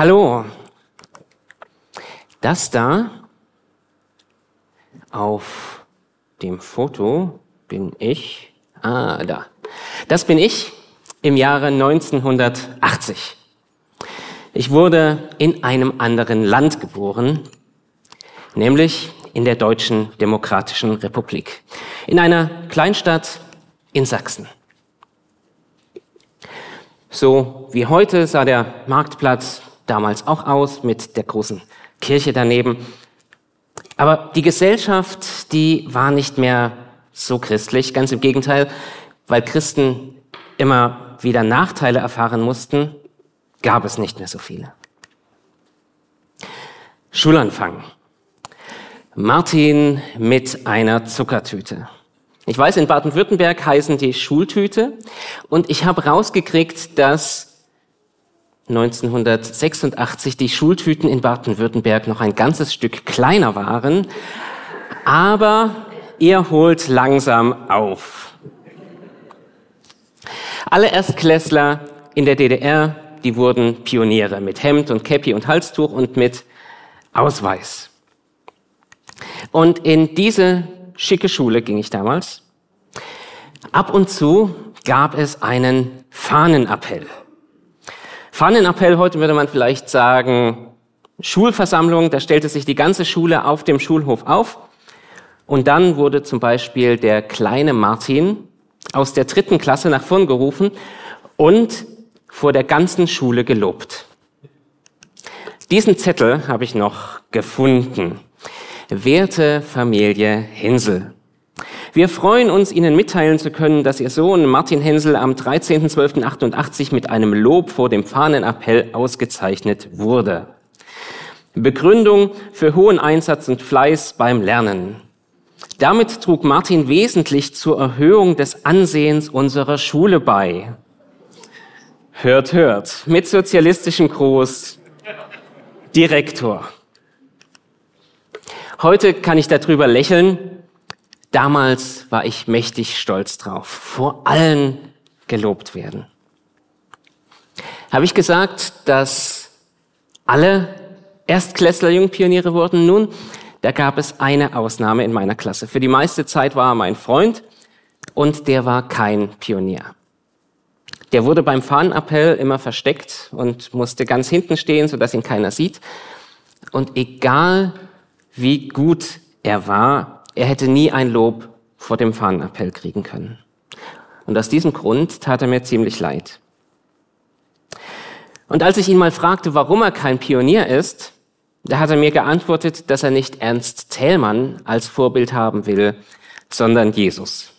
Hallo. Das da auf dem Foto bin ich. Ah, da. Das bin ich im Jahre 1980. Ich wurde in einem anderen Land geboren, nämlich in der Deutschen Demokratischen Republik, in einer Kleinstadt in Sachsen. So wie heute sah der Marktplatz damals auch aus mit der großen Kirche daneben. Aber die Gesellschaft, die war nicht mehr so christlich, ganz im Gegenteil, weil Christen immer wieder Nachteile erfahren mussten, gab es nicht mehr so viele. Schulanfang. Martin mit einer Zuckertüte. Ich weiß, in Baden-Württemberg heißen die Schultüte und ich habe rausgekriegt, dass 1986 die Schultüten in Baden-Württemberg noch ein ganzes Stück kleiner waren, aber ihr holt langsam auf. Alle Erstklässler in der DDR, die wurden Pioniere mit Hemd und Käppi und Halstuch und mit Ausweis. Und in diese schicke Schule ging ich damals. Ab und zu gab es einen Fahnenappell. Fahnenappell, heute würde man vielleicht sagen, Schulversammlung, da stellte sich die ganze Schule auf dem Schulhof auf. Und dann wurde zum Beispiel der kleine Martin aus der dritten Klasse nach vorn gerufen und vor der ganzen Schule gelobt. Diesen Zettel habe ich noch gefunden. Werte Familie Hinsel. Wir freuen uns, Ihnen mitteilen zu können, dass Ihr Sohn Martin Hensel am 13.12.88 mit einem Lob vor dem Fahnenappell ausgezeichnet wurde. Begründung für hohen Einsatz und Fleiß beim Lernen. Damit trug Martin wesentlich zur Erhöhung des Ansehens unserer Schule bei. Hört, hört. Mit sozialistischem Gruß. Direktor. Heute kann ich darüber lächeln, Damals war ich mächtig stolz drauf, vor allen gelobt werden. Habe ich gesagt, dass alle Erstklässler Jungpioniere wurden? Nun, da gab es eine Ausnahme in meiner Klasse. Für die meiste Zeit war er mein Freund und der war kein Pionier. Der wurde beim Fahnenappell immer versteckt und musste ganz hinten stehen, sodass ihn keiner sieht. Und egal wie gut er war, er hätte nie ein Lob vor dem Fahnenappell kriegen können. Und aus diesem Grund tat er mir ziemlich leid. Und als ich ihn mal fragte, warum er kein Pionier ist, da hat er mir geantwortet, dass er nicht Ernst Thälmann als Vorbild haben will, sondern Jesus.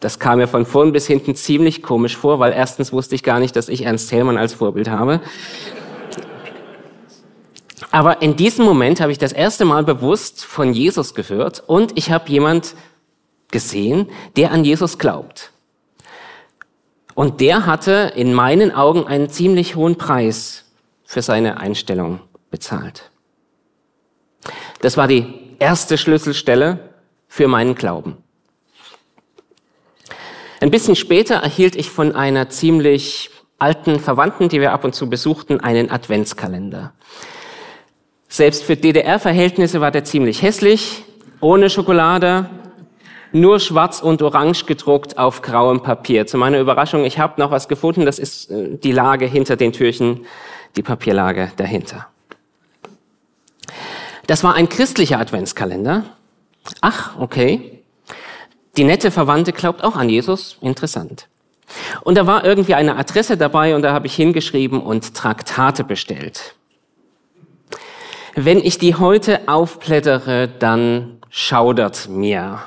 Das kam mir von vorn bis hinten ziemlich komisch vor, weil erstens wusste ich gar nicht, dass ich Ernst Thälmann als Vorbild habe. Aber in diesem Moment habe ich das erste Mal bewusst von Jesus gehört und ich habe jemand gesehen, der an Jesus glaubt. Und der hatte in meinen Augen einen ziemlich hohen Preis für seine Einstellung bezahlt. Das war die erste Schlüsselstelle für meinen Glauben. Ein bisschen später erhielt ich von einer ziemlich alten Verwandten, die wir ab und zu besuchten, einen Adventskalender. Selbst für DDR-Verhältnisse war der ziemlich hässlich, ohne Schokolade, nur schwarz und orange gedruckt auf grauem Papier. Zu meiner Überraschung, ich habe noch was gefunden, das ist äh, die Lage hinter den Türchen, die Papierlage dahinter. Das war ein christlicher Adventskalender. Ach, okay. Die nette Verwandte glaubt auch an Jesus. Interessant. Und da war irgendwie eine Adresse dabei und da habe ich hingeschrieben und Traktate bestellt. Wenn ich die heute aufblättere, dann schaudert mir.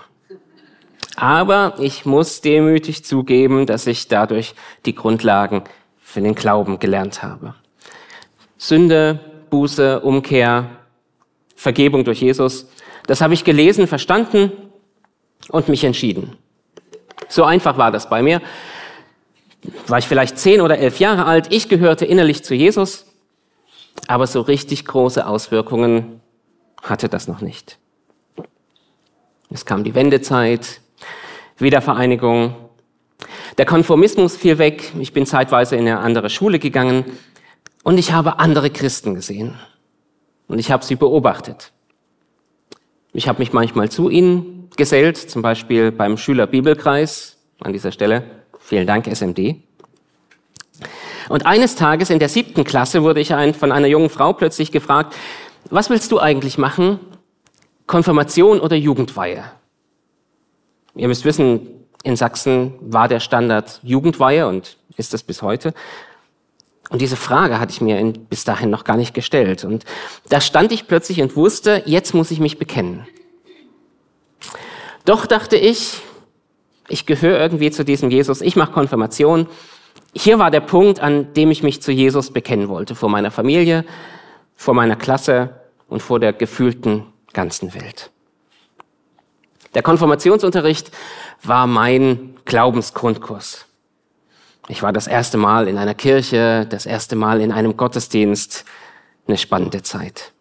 Aber ich muss demütig zugeben, dass ich dadurch die Grundlagen für den Glauben gelernt habe. Sünde, Buße, Umkehr, Vergebung durch Jesus, das habe ich gelesen, verstanden und mich entschieden. So einfach war das bei mir. War ich vielleicht zehn oder elf Jahre alt, ich gehörte innerlich zu Jesus aber so richtig große Auswirkungen hatte das noch nicht. Es kam die Wendezeit, Wiedervereinigung. Der Konformismus fiel weg. Ich bin zeitweise in eine andere Schule gegangen. Und ich habe andere Christen gesehen. Und ich habe sie beobachtet. Ich habe mich manchmal zu ihnen gesellt, zum Beispiel beim Schülerbibelkreis. An dieser Stelle vielen Dank, SMD. Und eines Tages in der siebten Klasse wurde ich ein, von einer jungen Frau plötzlich gefragt, was willst du eigentlich machen? Konfirmation oder Jugendweihe? Ihr müsst wissen, in Sachsen war der Standard Jugendweihe und ist das bis heute. Und diese Frage hatte ich mir bis dahin noch gar nicht gestellt. Und da stand ich plötzlich und wusste, jetzt muss ich mich bekennen. Doch dachte ich, ich gehöre irgendwie zu diesem Jesus, ich mache Konfirmation. Hier war der Punkt, an dem ich mich zu Jesus bekennen wollte, vor meiner Familie, vor meiner Klasse und vor der gefühlten ganzen Welt. Der Konfirmationsunterricht war mein Glaubensgrundkurs. Ich war das erste Mal in einer Kirche, das erste Mal in einem Gottesdienst. Eine spannende Zeit.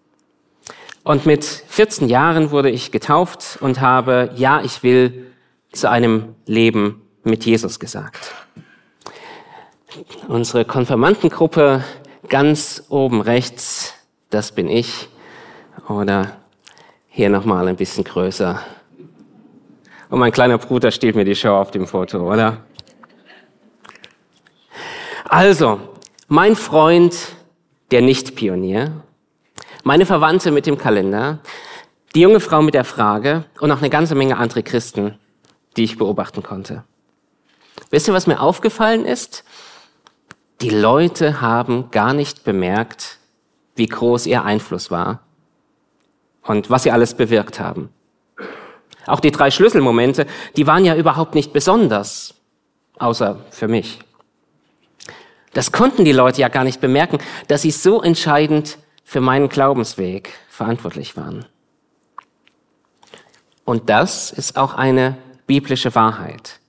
Und mit 14 Jahren wurde ich getauft und habe, ja, ich will zu einem Leben mit Jesus gesagt. Unsere Konfirmandengruppe ganz oben rechts, das bin ich. Oder hier nochmal ein bisschen größer. Und mein kleiner Bruder stiehlt mir die Show auf dem Foto, oder? Also, mein Freund, der Nicht-Pionier, meine Verwandte mit dem Kalender, die junge Frau mit der Frage und noch eine ganze Menge andere Christen, die ich beobachten konnte. Wisst ihr, was mir aufgefallen ist? Die Leute haben gar nicht bemerkt, wie groß ihr Einfluss war und was sie alles bewirkt haben. Auch die drei Schlüsselmomente, die waren ja überhaupt nicht besonders, außer für mich. Das konnten die Leute ja gar nicht bemerken, dass sie so entscheidend für meinen Glaubensweg verantwortlich waren. Und das ist auch eine biblische Wahrheit,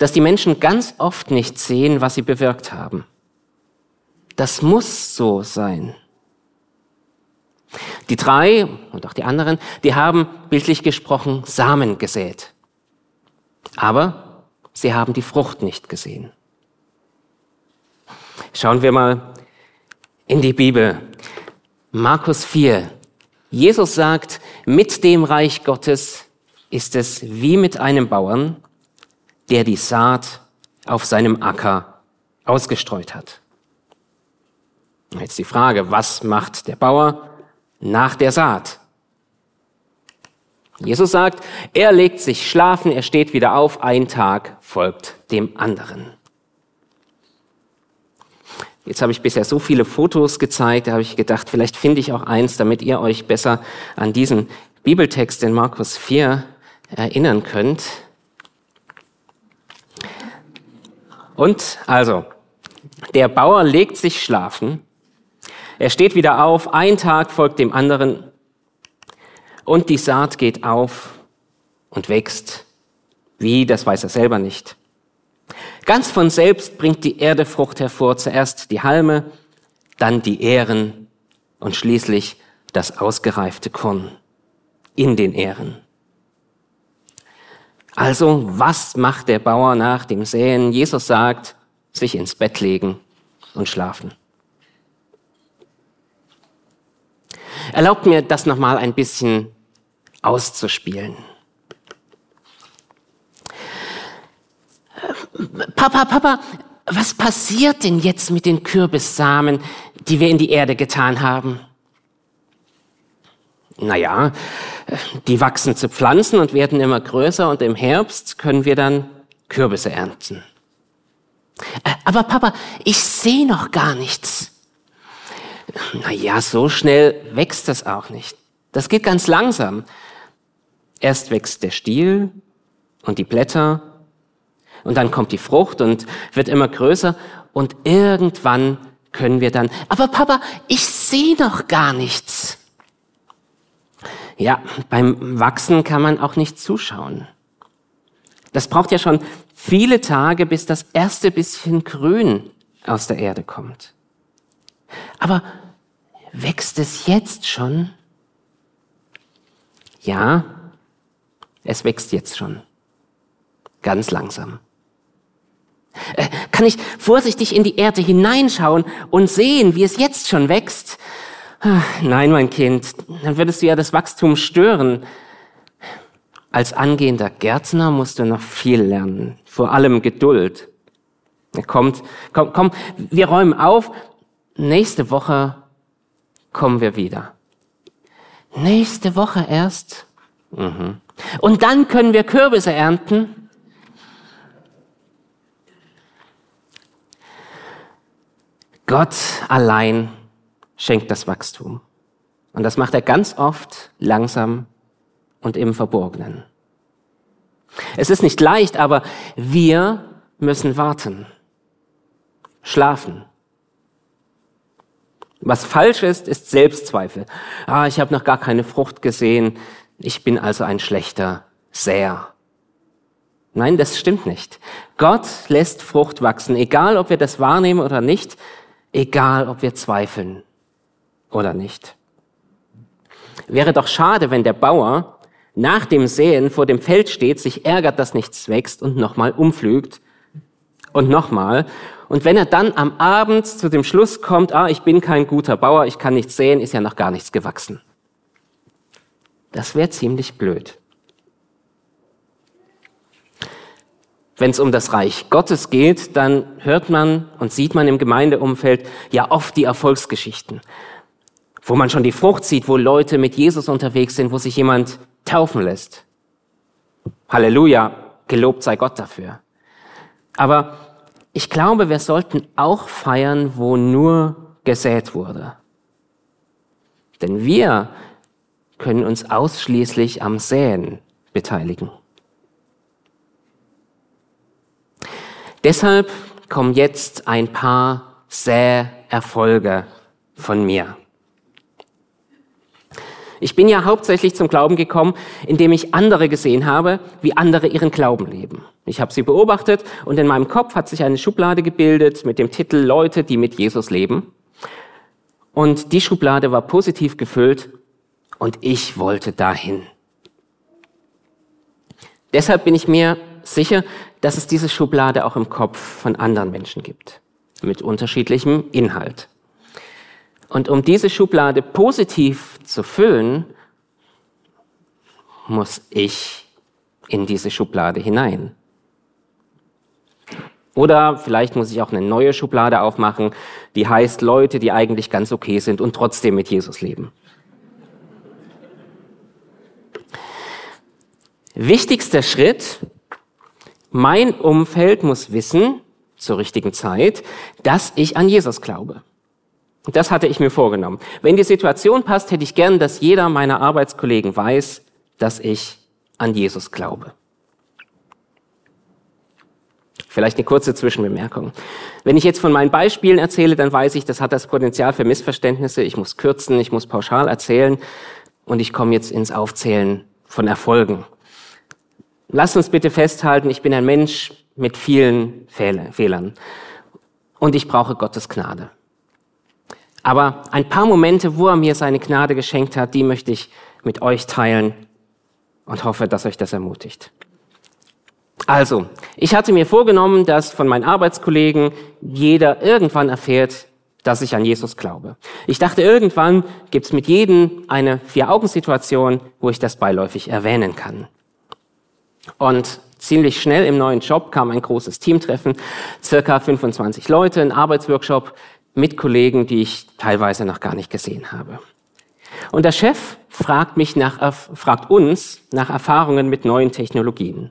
dass die Menschen ganz oft nicht sehen, was sie bewirkt haben. Das muss so sein. Die drei und auch die anderen, die haben bildlich gesprochen Samen gesät. Aber sie haben die Frucht nicht gesehen. Schauen wir mal in die Bibel. Markus 4. Jesus sagt, mit dem Reich Gottes ist es wie mit einem Bauern, der die Saat auf seinem Acker ausgestreut hat. Jetzt die Frage, was macht der Bauer nach der Saat? Jesus sagt, er legt sich schlafen, er steht wieder auf, ein Tag folgt dem anderen. Jetzt habe ich bisher so viele Fotos gezeigt, da habe ich gedacht, vielleicht finde ich auch eins, damit ihr euch besser an diesen Bibeltext in Markus 4 erinnern könnt. Und also, der Bauer legt sich schlafen, er steht wieder auf, ein Tag folgt dem anderen und die Saat geht auf und wächst. Wie, das weiß er selber nicht. Ganz von selbst bringt die Erde Frucht hervor, zuerst die Halme, dann die Ähren und schließlich das ausgereifte Korn in den Ähren. Also, was macht der Bauer nach dem Säen? Jesus sagt, sich ins Bett legen und schlafen. Erlaubt mir, das nochmal ein bisschen auszuspielen. Papa, Papa, was passiert denn jetzt mit den Kürbissamen, die wir in die Erde getan haben? Naja, die wachsen zu Pflanzen und werden immer größer und im Herbst können wir dann Kürbisse ernten. Äh, aber Papa, ich sehe noch gar nichts. Naja, so schnell wächst das auch nicht. Das geht ganz langsam. Erst wächst der Stiel und die Blätter und dann kommt die Frucht und wird immer größer und irgendwann können wir dann, aber Papa, ich sehe noch gar nichts. Ja, beim Wachsen kann man auch nicht zuschauen. Das braucht ja schon viele Tage, bis das erste bisschen Grün aus der Erde kommt. Aber wächst es jetzt schon? Ja, es wächst jetzt schon. Ganz langsam. Äh, kann ich vorsichtig in die Erde hineinschauen und sehen, wie es jetzt schon wächst? Ah, nein, mein Kind, dann würdest du ja das Wachstum stören. Als angehender Gärtner musst du noch viel lernen, vor allem Geduld. Kommt, komm, komm, wir räumen auf. Nächste Woche kommen wir wieder. Nächste Woche erst? Mhm. Und dann können wir Kürbisse ernten? Gott allein schenkt das Wachstum. Und das macht er ganz oft langsam und im Verborgenen. Es ist nicht leicht, aber wir müssen warten, schlafen. Was falsch ist, ist Selbstzweifel. Ah, ich habe noch gar keine Frucht gesehen. Ich bin also ein schlechter Säher. Nein, das stimmt nicht. Gott lässt Frucht wachsen, egal ob wir das wahrnehmen oder nicht, egal ob wir zweifeln oder nicht. Wäre doch schade, wenn der Bauer nach dem Säen vor dem Feld steht, sich ärgert, dass nichts wächst und nochmal umflügt und nochmal. Und wenn er dann am Abend zu dem Schluss kommt, ah, ich bin kein guter Bauer, ich kann nichts säen, ist ja noch gar nichts gewachsen. Das wäre ziemlich blöd. Wenn es um das Reich Gottes geht, dann hört man und sieht man im Gemeindeumfeld ja oft die Erfolgsgeschichten, wo man schon die Frucht sieht, wo Leute mit Jesus unterwegs sind, wo sich jemand taufen lässt. Halleluja, gelobt sei Gott dafür. Aber ich glaube, wir sollten auch feiern, wo nur gesät wurde. Denn wir können uns ausschließlich am Säen beteiligen. Deshalb kommen jetzt ein paar Säerfolge von mir. Ich bin ja hauptsächlich zum Glauben gekommen, indem ich andere gesehen habe, wie andere ihren Glauben leben. Ich habe sie beobachtet und in meinem Kopf hat sich eine Schublade gebildet mit dem Titel Leute, die mit Jesus leben. Und die Schublade war positiv gefüllt und ich wollte dahin. Deshalb bin ich mir sicher, dass es diese Schublade auch im Kopf von anderen Menschen gibt, mit unterschiedlichem Inhalt. Und um diese Schublade positiv zu füllen, muss ich in diese Schublade hinein. Oder vielleicht muss ich auch eine neue Schublade aufmachen, die heißt Leute, die eigentlich ganz okay sind und trotzdem mit Jesus leben. Wichtigster Schritt, mein Umfeld muss wissen, zur richtigen Zeit, dass ich an Jesus glaube. Das hatte ich mir vorgenommen. Wenn die Situation passt, hätte ich gern, dass jeder meiner Arbeitskollegen weiß, dass ich an Jesus glaube. Vielleicht eine kurze Zwischenbemerkung. Wenn ich jetzt von meinen Beispielen erzähle, dann weiß ich, das hat das Potenzial für Missverständnisse. Ich muss kürzen, ich muss pauschal erzählen und ich komme jetzt ins Aufzählen von Erfolgen. Lasst uns bitte festhalten, ich bin ein Mensch mit vielen Fehlern und ich brauche Gottes Gnade. Aber ein paar Momente, wo er mir seine Gnade geschenkt hat, die möchte ich mit euch teilen und hoffe, dass euch das ermutigt. Also, ich hatte mir vorgenommen, dass von meinen Arbeitskollegen jeder irgendwann erfährt, dass ich an Jesus glaube. Ich dachte, irgendwann gibt's mit jedem eine Vier-Augen-Situation, wo ich das beiläufig erwähnen kann. Und ziemlich schnell im neuen Job kam ein großes Teamtreffen, circa 25 Leute, ein Arbeitsworkshop, mit Kollegen, die ich teilweise noch gar nicht gesehen habe. Und der Chef fragt mich nach, fragt uns nach Erfahrungen mit neuen Technologien.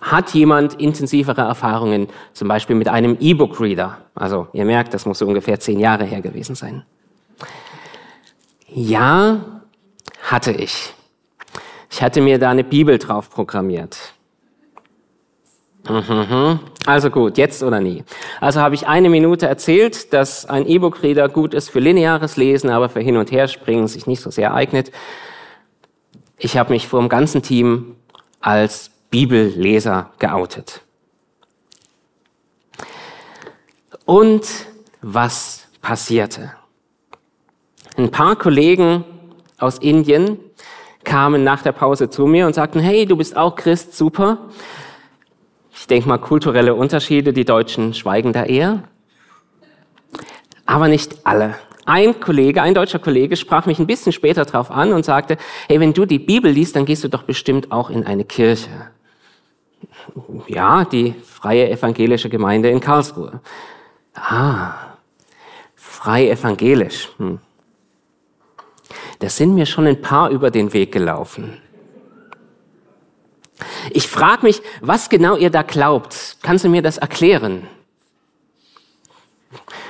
Hat jemand intensivere Erfahrungen, zum Beispiel mit einem E-Book-Reader? Also, ihr merkt, das muss so ungefähr zehn Jahre her gewesen sein. Ja, hatte ich. Ich hatte mir da eine Bibel drauf programmiert. Mhm. Also gut, jetzt oder nie. Also habe ich eine Minute erzählt, dass ein E-Book-Reader gut ist für lineares Lesen, aber für Hin- und Herspringen sich nicht so sehr eignet. Ich habe mich vor dem ganzen Team als Bibelleser geoutet. Und was passierte? Ein paar Kollegen aus Indien kamen nach der Pause zu mir und sagten, hey, du bist auch Christ, super. Ich denke mal, kulturelle Unterschiede, die Deutschen schweigen da eher. Aber nicht alle. Ein Kollege, ein deutscher Kollege sprach mich ein bisschen später darauf an und sagte, hey, wenn du die Bibel liest, dann gehst du doch bestimmt auch in eine Kirche. Ja, die Freie Evangelische Gemeinde in Karlsruhe. Ah, frei evangelisch. Hm. Da sind mir schon ein paar über den Weg gelaufen. Ich frage mich, was genau ihr da glaubt. Kannst du mir das erklären?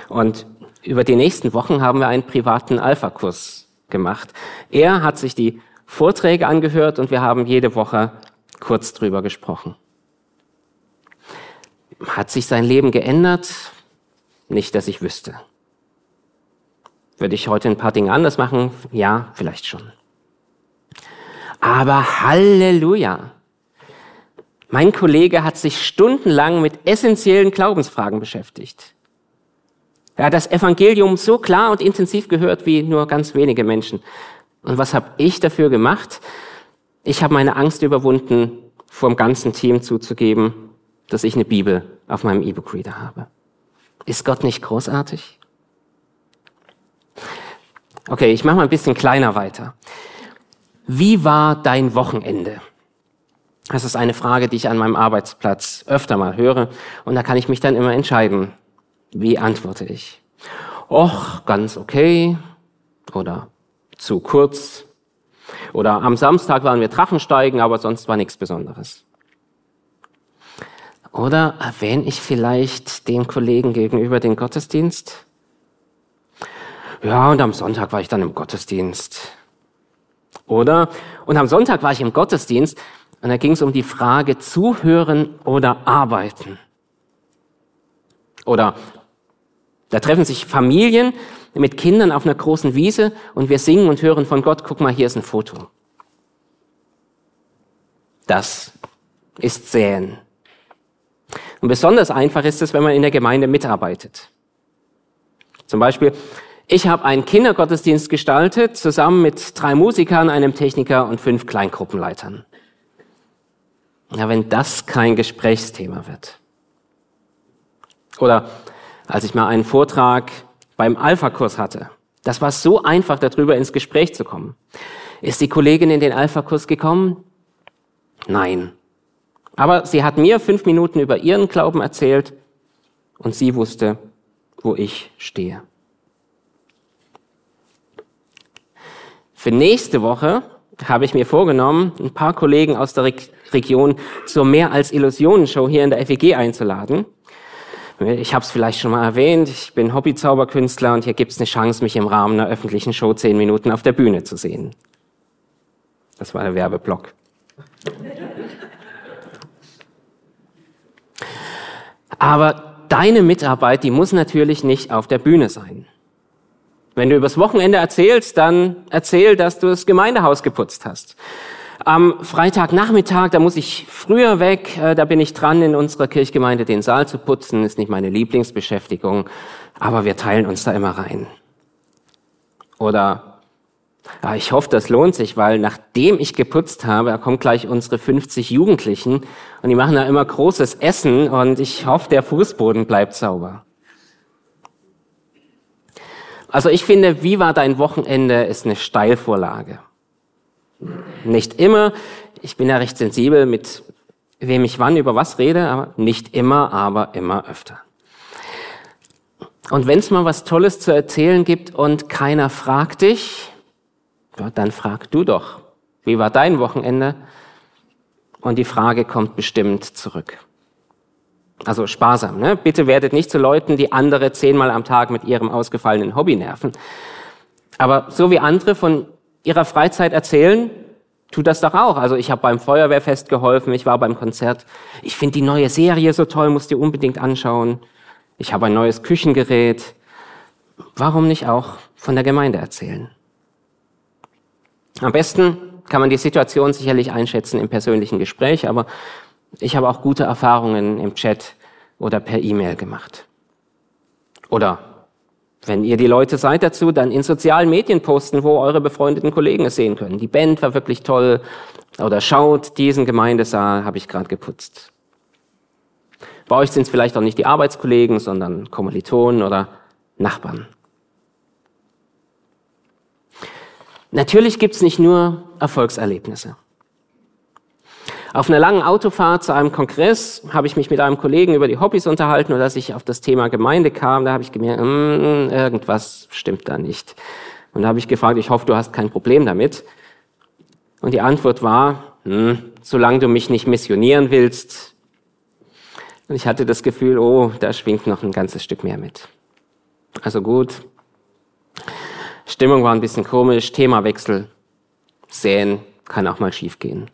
Und über die nächsten Wochen haben wir einen privaten Alpha-Kurs gemacht. Er hat sich die Vorträge angehört und wir haben jede Woche kurz drüber gesprochen. Hat sich sein Leben geändert? Nicht, dass ich wüsste. Würde ich heute ein paar Dinge anders machen? Ja, vielleicht schon. Aber Halleluja! Mein Kollege hat sich stundenlang mit essentiellen Glaubensfragen beschäftigt. Er hat das Evangelium so klar und intensiv gehört wie nur ganz wenige Menschen. Und was habe ich dafür gemacht? Ich habe meine Angst überwunden, vor dem ganzen Team zuzugeben, dass ich eine Bibel auf meinem E-Book-Reader habe. Ist Gott nicht großartig? Okay, ich mache mal ein bisschen kleiner weiter. Wie war dein Wochenende? Das ist eine Frage, die ich an meinem Arbeitsplatz öfter mal höre. Und da kann ich mich dann immer entscheiden, wie antworte ich. Och, ganz okay. Oder zu kurz. Oder am Samstag waren wir Drachensteigen, aber sonst war nichts Besonderes. Oder erwähne ich vielleicht den Kollegen gegenüber den Gottesdienst? Ja, und am Sonntag war ich dann im Gottesdienst. Oder, und am Sonntag war ich im Gottesdienst und da ging es um die Frage zuhören oder arbeiten. Oder da treffen sich Familien mit Kindern auf einer großen Wiese und wir singen und hören von Gott, guck mal, hier ist ein Foto. Das ist Säen. Und besonders einfach ist es, wenn man in der Gemeinde mitarbeitet. Zum Beispiel, ich habe einen Kindergottesdienst gestaltet, zusammen mit drei Musikern, einem Techniker und fünf Kleingruppenleitern. Ja, wenn das kein Gesprächsthema wird. Oder als ich mal einen Vortrag beim Alpha-Kurs hatte. Das war so einfach, darüber ins Gespräch zu kommen. Ist die Kollegin in den Alpha-Kurs gekommen? Nein. Aber sie hat mir fünf Minuten über ihren Glauben erzählt und sie wusste, wo ich stehe. Für nächste Woche habe ich mir vorgenommen, ein paar Kollegen aus der Re Region zur Mehr als Illusionen-Show hier in der FEG einzuladen. Ich habe es vielleicht schon mal erwähnt, ich bin Hobby-Zauberkünstler und hier gibt es eine Chance, mich im Rahmen einer öffentlichen Show zehn Minuten auf der Bühne zu sehen. Das war der Werbeblock. Aber deine Mitarbeit, die muss natürlich nicht auf der Bühne sein. Wenn du übers Wochenende erzählst, dann erzähl, dass du das Gemeindehaus geputzt hast. Am Freitagnachmittag, da muss ich früher weg, äh, da bin ich dran, in unserer Kirchgemeinde den Saal zu putzen. Ist nicht meine Lieblingsbeschäftigung, aber wir teilen uns da immer rein. Oder ja, ich hoffe, das lohnt sich, weil nachdem ich geputzt habe, da kommen gleich unsere 50 Jugendlichen und die machen da immer großes Essen und ich hoffe, der Fußboden bleibt sauber. Also ich finde, wie war dein Wochenende, ist eine Steilvorlage. Nicht immer. Ich bin ja recht sensibel, mit wem ich wann über was rede, aber nicht immer, aber immer öfter. Und wenn es mal was Tolles zu erzählen gibt und keiner fragt dich, ja, dann frag du doch, wie war dein Wochenende? Und die Frage kommt bestimmt zurück. Also sparsam. Ne? Bitte werdet nicht zu Leuten, die andere zehnmal am Tag mit ihrem ausgefallenen Hobby nerven. Aber so wie andere von ihrer Freizeit erzählen, tut das doch auch. Also ich habe beim Feuerwehrfest geholfen, ich war beim Konzert. Ich finde die neue Serie so toll, musst dir unbedingt anschauen. Ich habe ein neues Küchengerät. Warum nicht auch von der Gemeinde erzählen? Am besten kann man die Situation sicherlich einschätzen im persönlichen Gespräch, aber ich habe auch gute Erfahrungen im Chat oder per E-Mail gemacht. Oder wenn ihr die Leute seid dazu, dann in sozialen Medien posten, wo eure befreundeten Kollegen es sehen können. Die Band war wirklich toll. Oder schaut, diesen Gemeindesaal habe ich gerade geputzt. Bei euch sind es vielleicht auch nicht die Arbeitskollegen, sondern Kommilitonen oder Nachbarn. Natürlich gibt es nicht nur Erfolgserlebnisse. Auf einer langen Autofahrt zu einem Kongress habe ich mich mit einem Kollegen über die Hobbys unterhalten und als ich auf das Thema Gemeinde kam, da habe ich gemerkt, mm, irgendwas stimmt da nicht. Und da habe ich gefragt, ich hoffe, du hast kein Problem damit. Und die Antwort war, hm, solange du mich nicht missionieren willst. Und ich hatte das Gefühl, oh, da schwingt noch ein ganzes Stück mehr mit. Also gut. Stimmung war ein bisschen komisch, Themawechsel. Säen kann auch mal schiefgehen.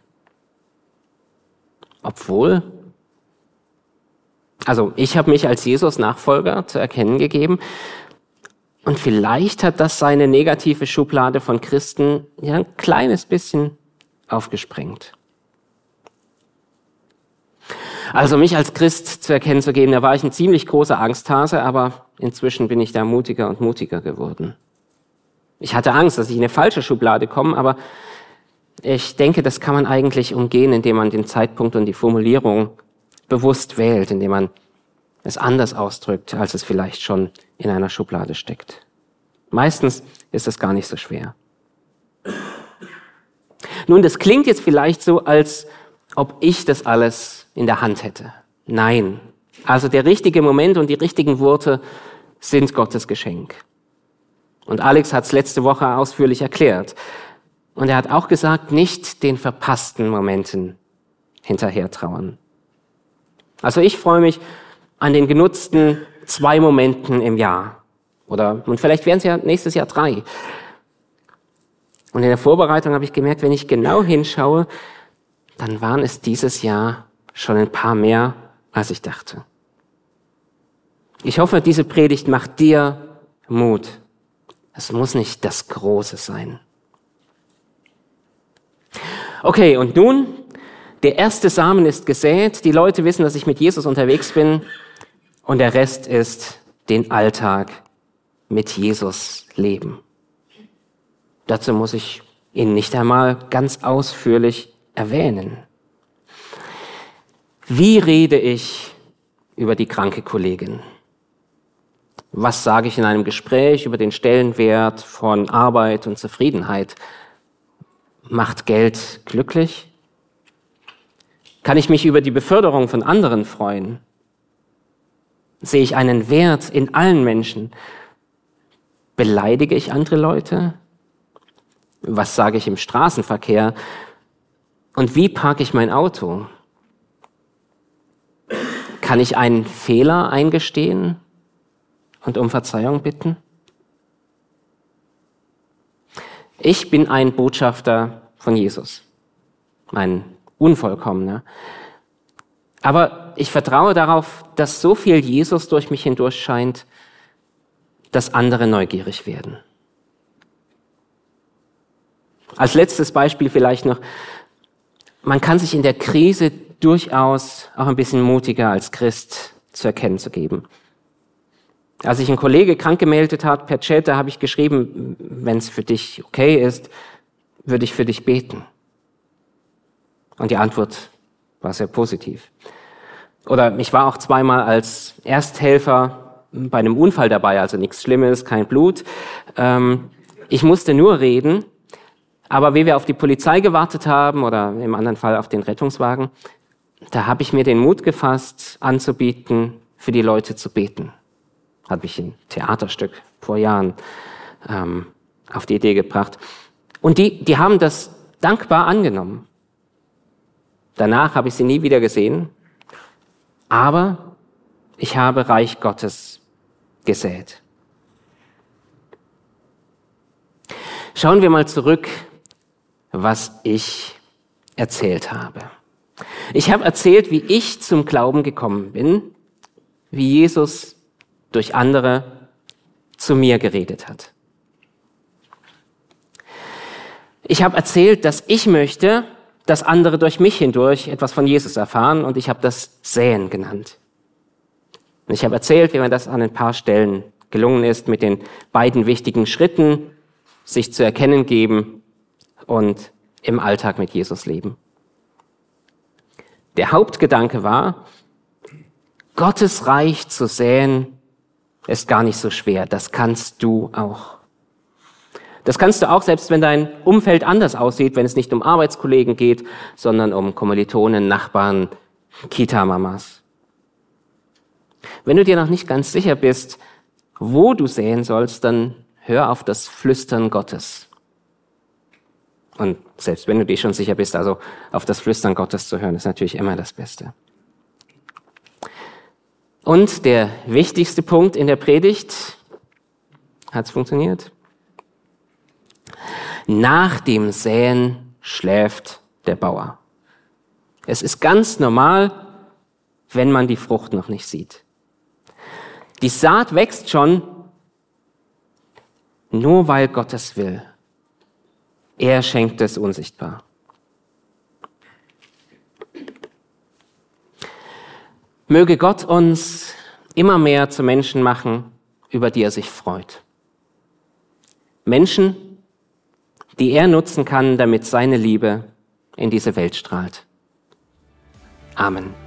Obwohl, also ich habe mich als Jesus-Nachfolger zu erkennen gegeben und vielleicht hat das seine negative Schublade von Christen ja ein kleines bisschen aufgesprengt. Also mich als Christ zu erkennen zu geben, da war ich ein ziemlich großer Angsthase, aber inzwischen bin ich da mutiger und mutiger geworden. Ich hatte Angst, dass ich in eine falsche Schublade komme, aber ich denke, das kann man eigentlich umgehen, indem man den Zeitpunkt und die Formulierung bewusst wählt, indem man es anders ausdrückt, als es vielleicht schon in einer Schublade steckt. Meistens ist es gar nicht so schwer. Nun, das klingt jetzt vielleicht so, als ob ich das alles in der Hand hätte. Nein. Also der richtige Moment und die richtigen Worte sind Gottes Geschenk. Und Alex hat es letzte Woche ausführlich erklärt. Und er hat auch gesagt, nicht den verpassten Momenten hinterher trauern. Also ich freue mich an den genutzten zwei Momenten im Jahr. Oder, und vielleicht werden es ja nächstes Jahr drei. Und in der Vorbereitung habe ich gemerkt, wenn ich genau hinschaue, dann waren es dieses Jahr schon ein paar mehr, als ich dachte. Ich hoffe, diese Predigt macht dir Mut. Es muss nicht das Große sein. Okay, und nun, der erste Samen ist gesät, die Leute wissen, dass ich mit Jesus unterwegs bin und der Rest ist den Alltag mit Jesus leben. Dazu muss ich ihn nicht einmal ganz ausführlich erwähnen. Wie rede ich über die kranke Kollegin? Was sage ich in einem Gespräch über den Stellenwert von Arbeit und Zufriedenheit? Macht Geld glücklich? Kann ich mich über die Beförderung von anderen freuen? Sehe ich einen Wert in allen Menschen? Beleidige ich andere Leute? Was sage ich im Straßenverkehr? Und wie parke ich mein Auto? Kann ich einen Fehler eingestehen? und um Verzeihung bitten? Ich bin ein Botschafter von Jesus, ein Unvollkommener. Aber ich vertraue darauf, dass so viel Jesus durch mich hindurch scheint, dass andere neugierig werden. Als letztes Beispiel vielleicht noch, man kann sich in der Krise durchaus auch ein bisschen mutiger als Christ zu erkennen zu geben. Als sich ein Kollege krank gemeldet hat per Chat, da habe ich geschrieben, wenn es für dich okay ist, würde ich für dich beten. Und die Antwort war sehr positiv. Oder ich war auch zweimal als Ersthelfer bei einem Unfall dabei, also nichts Schlimmes, kein Blut. Ähm, ich musste nur reden, aber wie wir auf die Polizei gewartet haben oder im anderen Fall auf den Rettungswagen, da habe ich mir den Mut gefasst, anzubieten, für die Leute zu beten habe ich ein Theaterstück vor Jahren ähm, auf die Idee gebracht. Und die, die haben das dankbar angenommen. Danach habe ich sie nie wieder gesehen, aber ich habe Reich Gottes gesät. Schauen wir mal zurück, was ich erzählt habe. Ich habe erzählt, wie ich zum Glauben gekommen bin, wie Jesus durch andere zu mir geredet hat. Ich habe erzählt, dass ich möchte, dass andere durch mich hindurch etwas von Jesus erfahren und ich habe das Säen genannt. Und ich habe erzählt, wie mir das an ein paar Stellen gelungen ist mit den beiden wichtigen Schritten, sich zu erkennen geben und im Alltag mit Jesus leben. Der Hauptgedanke war, Gottes Reich zu säen, ist gar nicht so schwer. Das kannst du auch. Das kannst du auch, selbst wenn dein Umfeld anders aussieht, wenn es nicht um Arbeitskollegen geht, sondern um Kommilitonen, Nachbarn, Kita-Mamas. Wenn du dir noch nicht ganz sicher bist, wo du säen sollst, dann hör auf das Flüstern Gottes. Und selbst wenn du dir schon sicher bist, also auf das Flüstern Gottes zu hören, ist natürlich immer das Beste. Und der wichtigste Punkt in der Predigt, hat es funktioniert? Nach dem Säen schläft der Bauer. Es ist ganz normal, wenn man die Frucht noch nicht sieht. Die Saat wächst schon, nur weil Gott es will. Er schenkt es unsichtbar. Möge Gott uns immer mehr zu Menschen machen, über die er sich freut. Menschen, die er nutzen kann, damit seine Liebe in diese Welt strahlt. Amen.